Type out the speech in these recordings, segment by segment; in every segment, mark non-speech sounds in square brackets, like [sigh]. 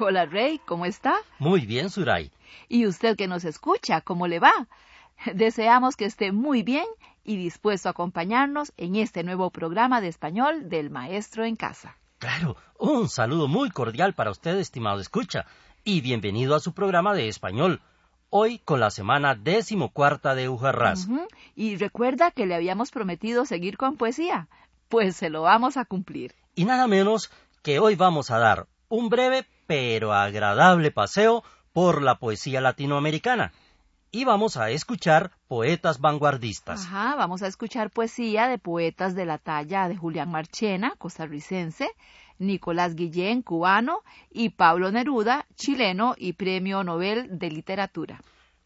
Hola Rey, ¿cómo está? Muy bien, Suray. Y usted que nos escucha, ¿cómo le va? Deseamos que esté muy bien y dispuesto a acompañarnos en este nuevo programa de español del Maestro en Casa. Claro, un saludo muy cordial para usted, estimado escucha, y bienvenido a su programa de español. Hoy con la semana decimocuarta de Ujarras. Ujú. Y recuerda que le habíamos prometido seguir con poesía. Pues se lo vamos a cumplir. Y nada menos que hoy vamos a dar un breve pero agradable paseo por la poesía latinoamericana. Y vamos a escuchar poetas vanguardistas. Ajá, vamos a escuchar poesía de poetas de la talla de Julián Marchena, costarricense, Nicolás Guillén, cubano, y Pablo Neruda, chileno y premio Nobel de Literatura.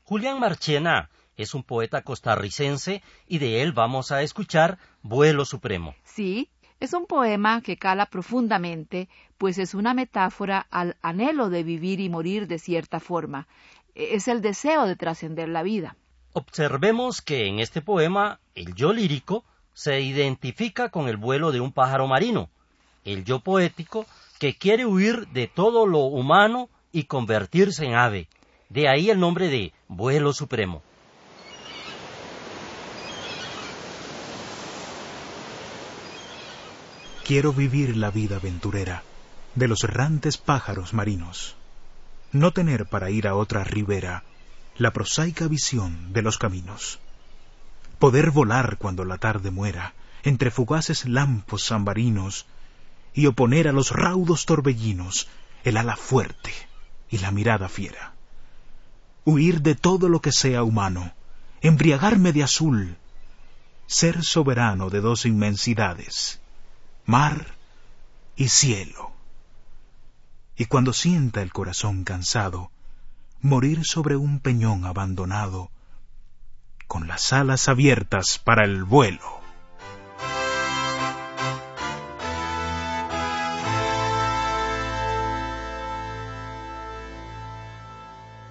Julián Marchena es un poeta costarricense y de él vamos a escuchar Vuelo Supremo. Sí, es un poema que cala profundamente, pues es una metáfora al anhelo de vivir y morir de cierta forma. Es el deseo de trascender la vida. Observemos que en este poema el yo lírico se identifica con el vuelo de un pájaro marino, el yo poético que quiere huir de todo lo humano y convertirse en ave. De ahí el nombre de vuelo supremo. Quiero vivir la vida aventurera de los errantes pájaros marinos. No tener para ir a otra ribera la prosaica visión de los caminos. Poder volar cuando la tarde muera entre fugaces lampos zambarinos y oponer a los raudos torbellinos el ala fuerte y la mirada fiera. Huir de todo lo que sea humano, embriagarme de azul, ser soberano de dos inmensidades, mar y cielo. Y cuando sienta el corazón cansado, morir sobre un peñón abandonado, con las alas abiertas para el vuelo.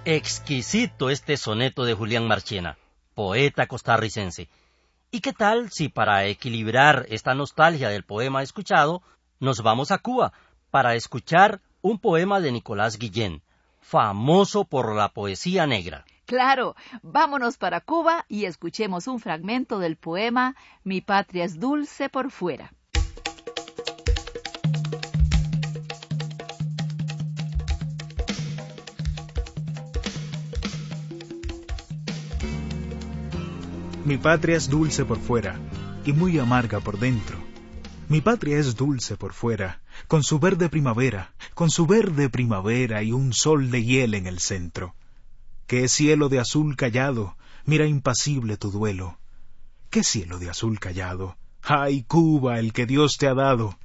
Exquisito este soneto de Julián Marchena, poeta costarricense. ¿Y qué tal si para equilibrar esta nostalgia del poema escuchado, nos vamos a Cuba para escuchar un poema de Nicolás Guillén, famoso por la poesía negra? Claro, vámonos para Cuba y escuchemos un fragmento del poema Mi patria es dulce por fuera. Mi patria es dulce por fuera y muy amarga por dentro. Mi patria es dulce por fuera, con su verde primavera, con su verde primavera y un sol de hiel en el centro. Qué cielo de azul callado, mira impasible tu duelo. Qué cielo de azul callado. Ay, Cuba, el que Dios te ha dado.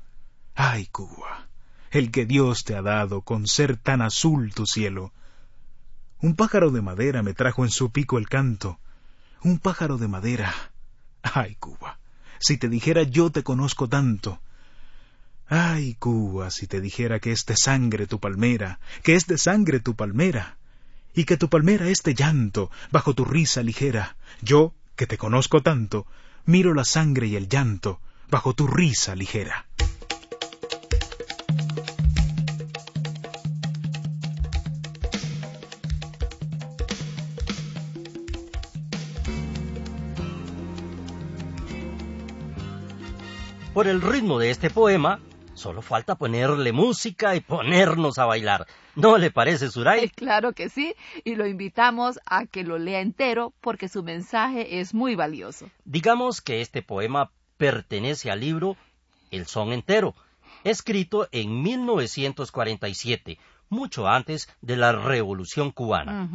Ay, Cuba, el que Dios te ha dado con ser tan azul tu cielo. Un pájaro de madera me trajo en su pico el canto. Un pájaro de madera. Ay, Cuba, si te dijera yo te conozco tanto. Ay, Cuba, si te dijera que es de sangre tu palmera, que es de sangre tu palmera, y que tu palmera es de llanto bajo tu risa ligera. Yo, que te conozco tanto, miro la sangre y el llanto bajo tu risa ligera. Por el ritmo de este poema, solo falta ponerle música y ponernos a bailar. ¿No le parece, Suray? [laughs] Claro que sí, y lo invitamos a que lo lea entero porque su mensaje es muy valioso. Digamos que este poema pertenece al libro El son entero, escrito en 1947, mucho antes de la Revolución cubana.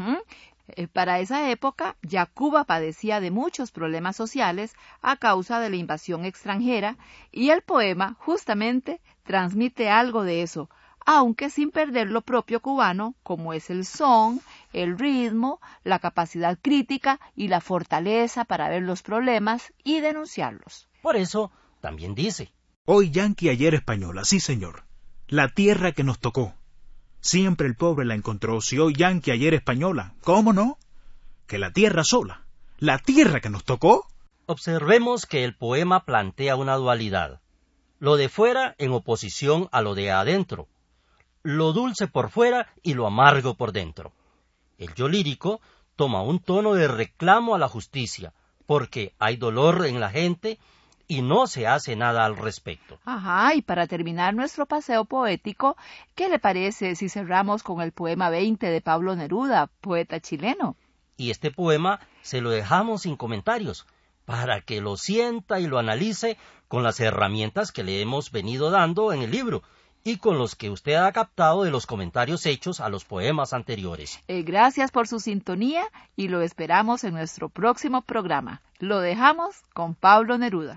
Eh, Para esa época ya Cuba padecía de muchos problemas sociales a causa de la invasión extranjera y el poema justamente transmite algo de eso, aunque sin perder lo propio cubano, como es el son, el ritmo, la capacidad crítica y la fortaleza para ver los problemas y denunciarlos. Por eso, también dice. Hoy yanqui, ayer española, sí señor. La tierra que nos tocó. Siempre el pobre la encontró, si hoy yanqui, ayer española. ¿Cómo no? Que la tierra sola. La tierra que nos tocó. Observemos que el poema plantea una dualidad. Lo de fuera en oposición a lo de adentro. Lo dulce por fuera y lo amargo por dentro. El yo lírico toma un tono de reclamo a la justicia, porque hay dolor en la gente y no se hace nada al respecto. Ajá, y para terminar nuestro paseo poético, ¿qué le parece si cerramos con el poema 20 de Pablo Neruda, poeta chileno? Y este poema se lo dejamos sin comentarios, para que lo sienta y lo analice con las herramientas que le hemos venido dando en el libro y con los que usted ha captado de los comentarios hechos a los poemas anteriores. Eh, gracias por su sintonía y lo esperamos en nuestro próximo programa. Lo dejamos con Pablo Neruda.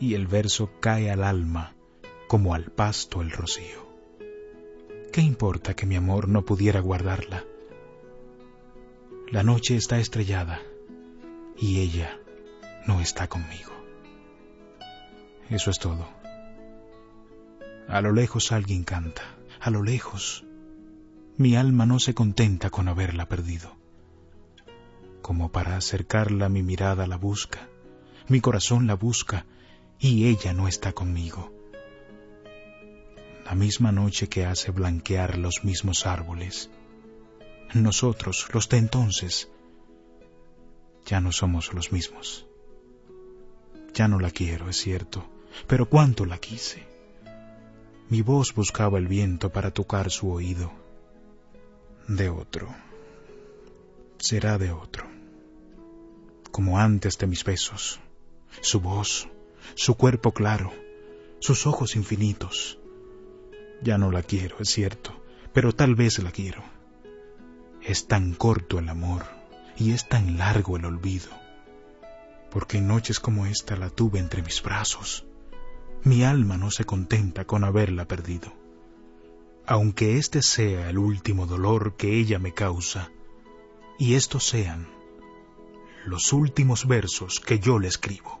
y el verso cae al alma como al pasto el rocío. ¿Qué importa que mi amor no pudiera guardarla? La noche está estrellada y ella no está conmigo. Eso es todo. A lo lejos alguien canta, a lo lejos. Mi alma no se contenta con haberla perdido. Como para acercarla mi mirada la busca, mi corazón la busca y ella no está conmigo. La misma noche que hace blanquear los mismos árboles, nosotros, los de entonces, ya no somos los mismos. Ya no la quiero, es cierto, pero cuánto la quise. Mi voz buscaba el viento para tocar su oído. De otro. Será de otro. Como antes de mis besos. Su voz, su cuerpo claro, sus ojos infinitos. Ya no la quiero, es cierto, pero tal vez la quiero es tan corto el amor y es tan largo el olvido, porque en noches como esta la tuve entre mis brazos. Mi alma no se contenta con haberla perdido. Aunque este sea el último dolor que ella me causa, y estos sean los últimos versos que yo le escribo.